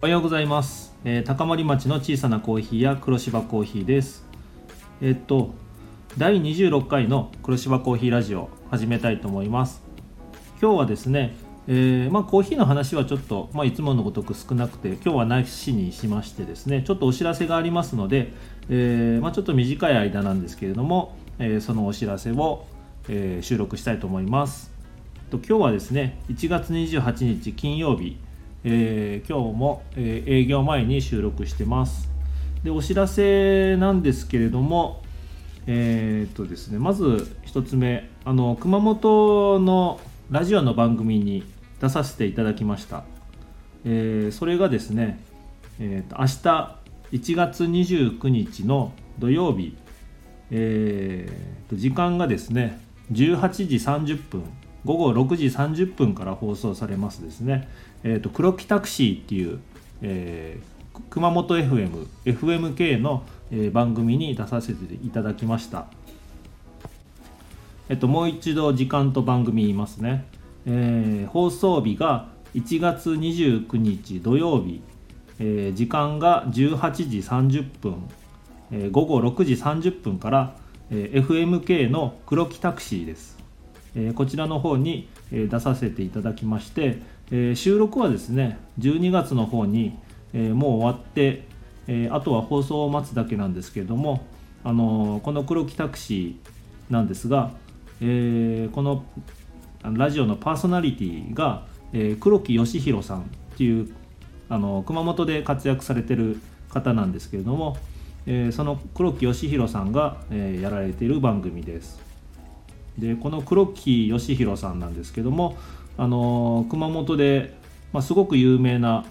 おはようございます、えー高森町の小さなコーヒーや黒芝コーヒーです。えっと第26回の黒芝コーヒーラジオ始めたいと思います。今日はですね、えーまあ、コーヒーの話はちょっと、まあ、いつものごとく少なくて今日はなしにしましてですねちょっとお知らせがありますので、えまあ、ちょっと短い間なんですけれども、えそのお知らせを、え収録したいと思います。と今日はですね1月28日金曜日、えー今日も、えー営業前に収録してます。でお知らせなんですけれどもえーっとですねまず一つ目あの熊本のラジオの番組に出させていただきました、えーそれがですね、えーと明日1月29日の土曜日、えーと時間がですね18時30分午後6時30分から放送されますですね、えーと黒木タクシーっていう、えー熊本 FM、FMK の、えー番組に出させていただきました。えっと、もう一度時間と番組言いますね。えー放送日が1月29日土曜日、えー時間が18時30分、えー午後6時30分から、えー FMK の黒木タクシーです。えこちらの方に、出させていただきまして、え収録はですね12月の方に、えもう終わって、えあとは放送を待つだけなんですけれども、あのこの黒木タクシーなんですが、えこのラジオのパーソナリティが、え黒木義弘さんっていうあの熊本で活躍されてる方なんですけれども、えその黒木義弘さんが、えやられている番組です。でこの黒木義弘さんなんですけども、あの熊本で、まあ、すごく有名な、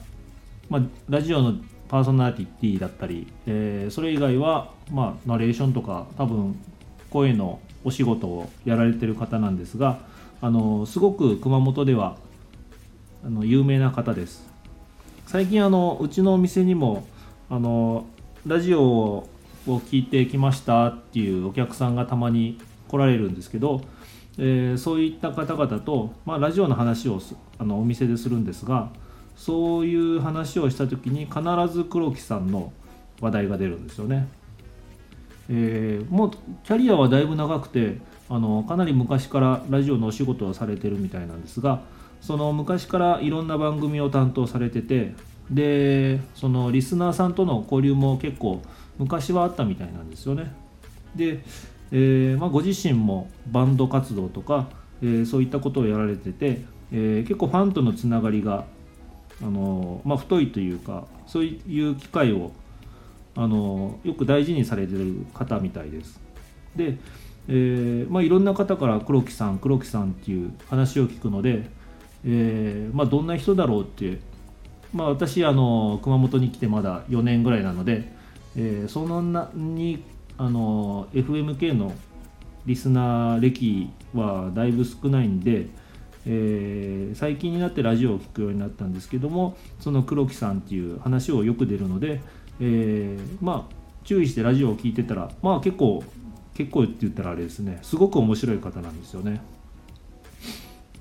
まあ、ラジオのパーソナリティだったり、えーそれ以外は、まあ、ナレーションとか多分声のお仕事をやられてる方なんですが、あのすごく熊本ではあの有名な方です。最近あのうちのお店にもあのラジオを聞いてきましたっていうお客さんがたまに来られるんですけど、えーそういった方々と、まあ、ラジオの話をあのお店でするんですがそういう話をした時に必ず黒木さんの話題が出るんですよね。えーもうキャリアはだいぶ長くてあのかなり昔からラジオのお仕事をされてるみたいなんですがその昔からいろんな番組を担当されててでそのリスナーさんとの交流も結構昔はあったみたいなんですよね。で、えーまあ、ご自身もバンド活動とか、えーそういったことをやられてて、えー結構ファンとのつながりが、あのまあ、太いというかそういう機会をあのよく大事にされてる方みたいです。で、えーまあ、いろんな方から黒木さん黒木さんっていう話を聞くので、えーまあ、どんな人だろうって、まあ、私あの熊本に来てまだ4年ぐらいなので、えーそのなにあの FMK のリスナー歴はだいぶ少ないんで、えー最近になってラジオを聞くようになったんですけどもその黒木さんっていう話をよく出るので、えーまあ注意してラジオを聞いてたらまあ結構結構って言ったらあれですねすごく面白い方なんですよね。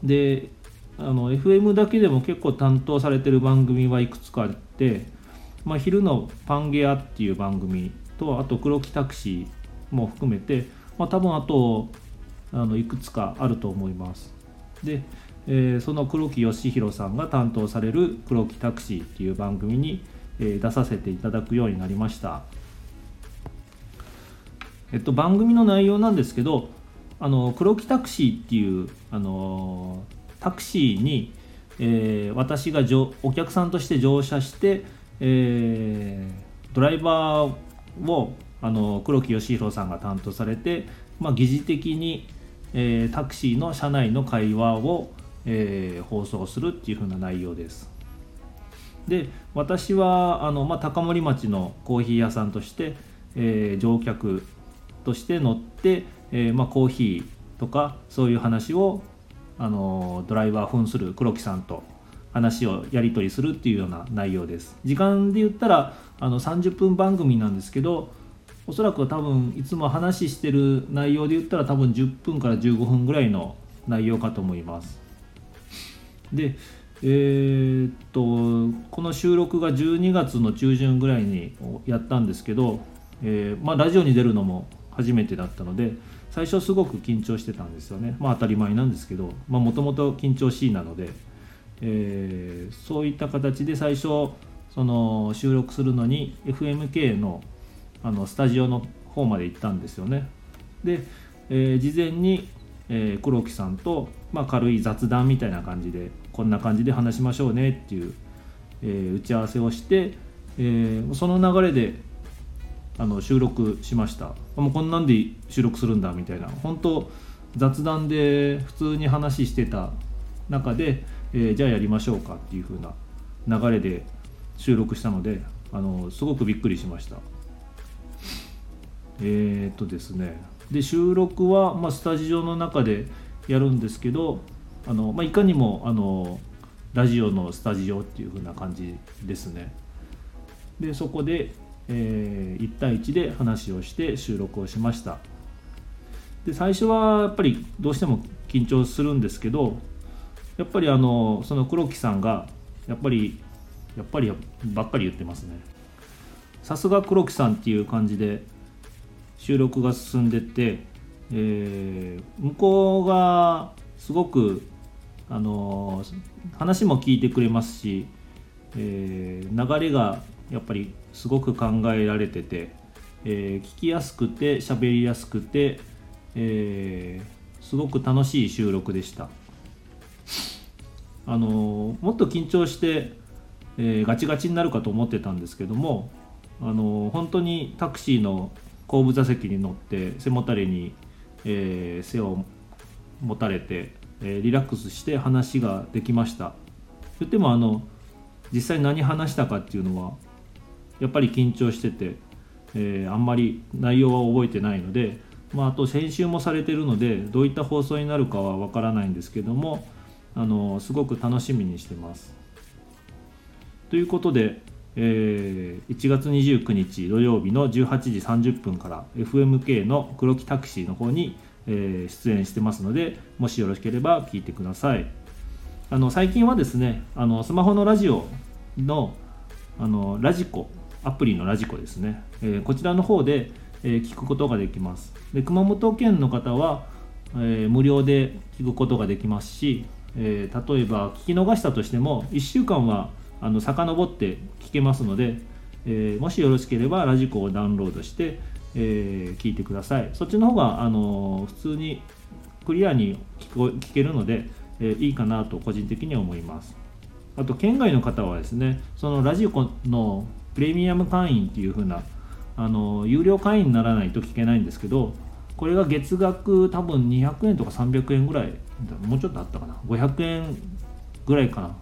であの FM だけでも結構担当されてる番組はいくつかあって、まあ、昼のパンゲアっていう番組とあと黒木タクシーも含めて、まあ、多分あとあのいくつかあると思います。で、えーその黒木義弘さんが担当される黒木タクシーっていう番組に、えー出させていただくようになりました。えっと、番組の内容なんですけどあの黒木タクシーっていうあのタクシーに、えー私がお客さんとして乗車して、えードライバーをあの黒木義弘さんが担当されて、まあ、疑似的に、えータクシーの車内の会話を、えー放送するっていう風な内容です。で私はあの、まあ、高森町のコーヒー屋さんとして、えー乗客として乗って、えーまあ、コーヒーとかそういう話をあのドライバー扮する黒木さんと話をやり取りするっていうような内容です。時間で言ったらあの30分番組なんですけどおそらく多分いつも話してる内容で言ったら多分10分から15分ぐらいの内容かと思います。で、えー、っとこの収録が12月の中旬ぐらいにやったんですけど、えー、まあ、ラジオに出るのも初めてだったので最初すごく緊張してたんですよね。まあ当たり前なんですけどもともと緊張しいなので、えー、そういった形で最初その収録するのに FMK のあのスタジオの方まで行ったんですよね。で、えー、事前に、えー、黒木さんと、まあ、軽い雑談みたいな感じでこんな感じで話しましょうねっていう、えー、打ち合わせをして、え、その流れであの収録しました。もうこんなんで収録するんだみたいな。本当雑談で普通に話してた中で、えー、じゃあやりましょうかっていう風な流れで収録したのであのすごくびっくりしました。えー、っとですね。で収録は、まあ、スタジオの中でやるんですけどあの、まあ、いかにもあのラジオのスタジオっていう風な感じですね。でそこで、えー、1対1で話をして収録をしました。で最初はやっぱりどうしても緊張するんですけどやっぱりあのその黒木さんがやっぱりやっぱりばっかり言ってますねさすが黒木さんっていう感じで収録が進んでてえー、向こうがすごく、あの、話も聞いてくれますし、えー、流れがやっぱりすごく考えられてて、え聞きやすくて喋りやすくて、えすごく楽しい収録でした。あのもっと緊張して、えガチガチになるかと思ってたんですけども、あの本当にタクシーの後部座席に乗って背もたれにえー、背を持たれて、えー、リラックスして話ができました。と言ってもあの実際何話したかっていうのはやっぱり緊張してて、えー、あんまり内容は覚えてないので、まあ、あと編集もされてるのでどういった放送になるかはわからないんですけどもあのすごく楽しみにしてます。ということで、えー、1月29日土曜日の18時30分から FMK の黒木タクシーの方に、えー、出演してますのでもしよろしければ聞いてください。あの最近はですねあのスマホのラジオのあのラジコアプリのラジコですね、えー、こちらの方で、え聞くことができます。で熊本県の方は、え無料で聞くことができますし、え例えば聞き逃したとしても1週間はあの遡って聞けますので、えー、もしよろしければラジコをダウンロードして、えー、聞いてください。そっちの方が、あの普通にクリアに聞こ聞けるので、え、いいかなと個人的には思います。あと県外の方はですねそのラジコのプレミアム会員っていう風なあの有料会員にならないと聞けないんですけどこれが月額多分200円とか300円ぐらいもうちょっとあったかな？500円ぐらいかな。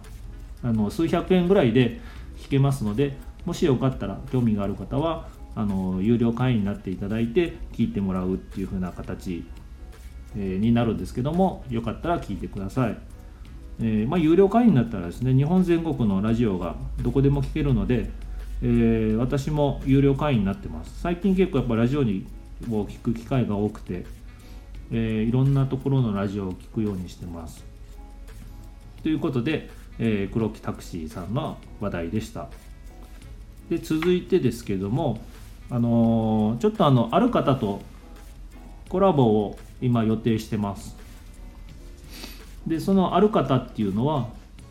あの数百円ぐらいで弾けますのでもしよかったら興味がある方はあの有料会員になっていただいて聞いてもらうっていう風な形、えー、になるんですけどもよかったら聞いてください、えー、まあ、有料会員になったらですね日本全国のラジオがどこでも聞けるので、えー、私も有料会員になってます。最近結構やっぱラジオにを聞く機会が多くて、えいろんなところのラジオを聞くようにしてます。ということでえー、黒木タクシーさんの話題でした。で続いてですけどもあのー、ちょっとあのある方とコラボを今予定してます。でそのある方っていうのは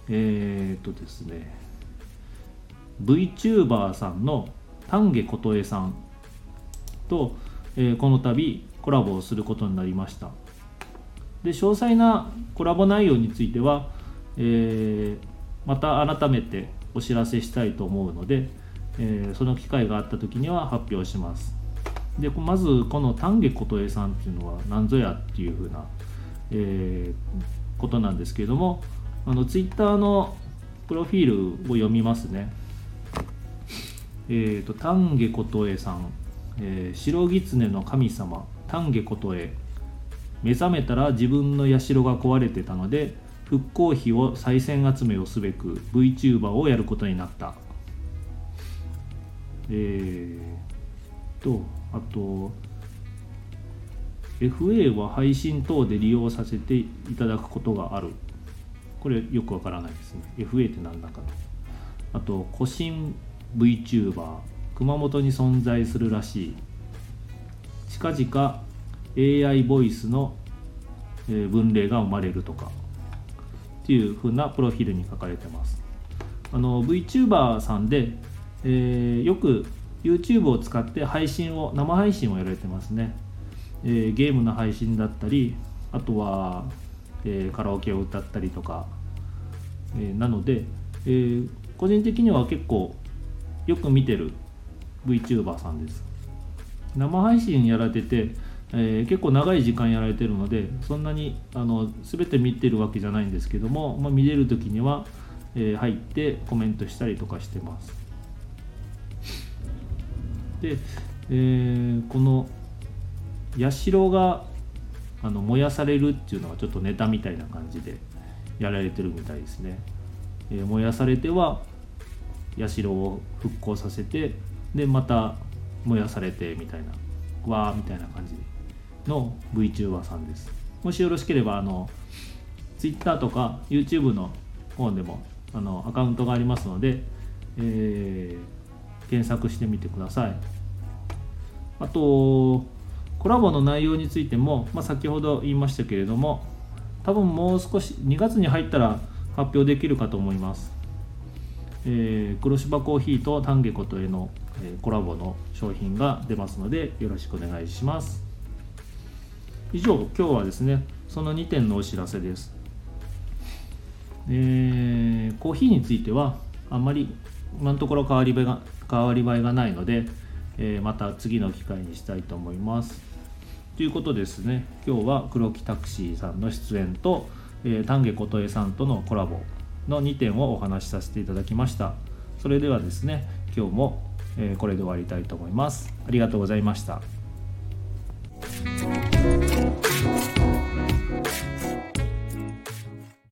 えっ、とですね VTuber さんの丹下琴恵さんと、えー、この度コラボをすることになりました。で詳細なコラボ内容についてはえー、また改めてお知らせしたいと思うので、えー、その機会があった時には発表します。でまずこの丹下琴恵さんっていうのは何ぞやっていうふうな、えー、ことなんですけれどもあのツイッターのプロフィールを読みますね。えーと、丹下琴恵さん、えー、白狐の神様。丹下琴恵。目覚めたら自分の社が壊れてたので復興費を再選集めをすべく VTuber をやることになった。えー、とあと FA は配信等で利用させていただくことがある。これよくわからないですね。FA って何だかと。あと古新 VTuber 熊本に存在するらしい。近々 AI ボイスの分類が生まれるとかっていう風なプロフィールに書かれてます。あの VTuber さんで、えー、よく YouTube を使って配信を生配信をやられてますね、えー、ゲームの配信だったりあとは、えー、カラオケを歌ったりとか、えなので、え個人的には結構よく見てる VTuber さんです。生配信やられてて、えー、結構長い時間やられてるのでそんなにあの全て見てるわけじゃないんですけども、まあ、見れる時には、えー、入ってコメントしたりとかしてます。で、えー、この社があの燃やされるっていうのがちょっとネタみたいな感じでやられてるみたいですね、え燃やされては社を復興させてでまた燃やされてみたいなわーみたいな感じの VTuber さんです。もしよろしければあの Twitter とか YouTube の方でもあのアカウントがありますので、えー、検索してみてください。あとコラボの内容についても、まあ、先ほど言いましたけれども多分もう少し2月に入ったら発表できるかと思います。えー、黒芝コーヒーと丹下ことへの、コラボの商品が出ますのでよろしくお願いします。以上今日はですねその2点のお知らせです、えー、コーヒーについてはあんまり今のところ変わり映えが変わり映えがないので、えー、また次の機会にしたいと思います。ということですね。今日は黒木タクシーさんの出演と、えー、丹下琴恵さんとのコラボの2点をお話しさせていただきました。それではですね今日もこれで終わりたいと思います。ありがとうございました。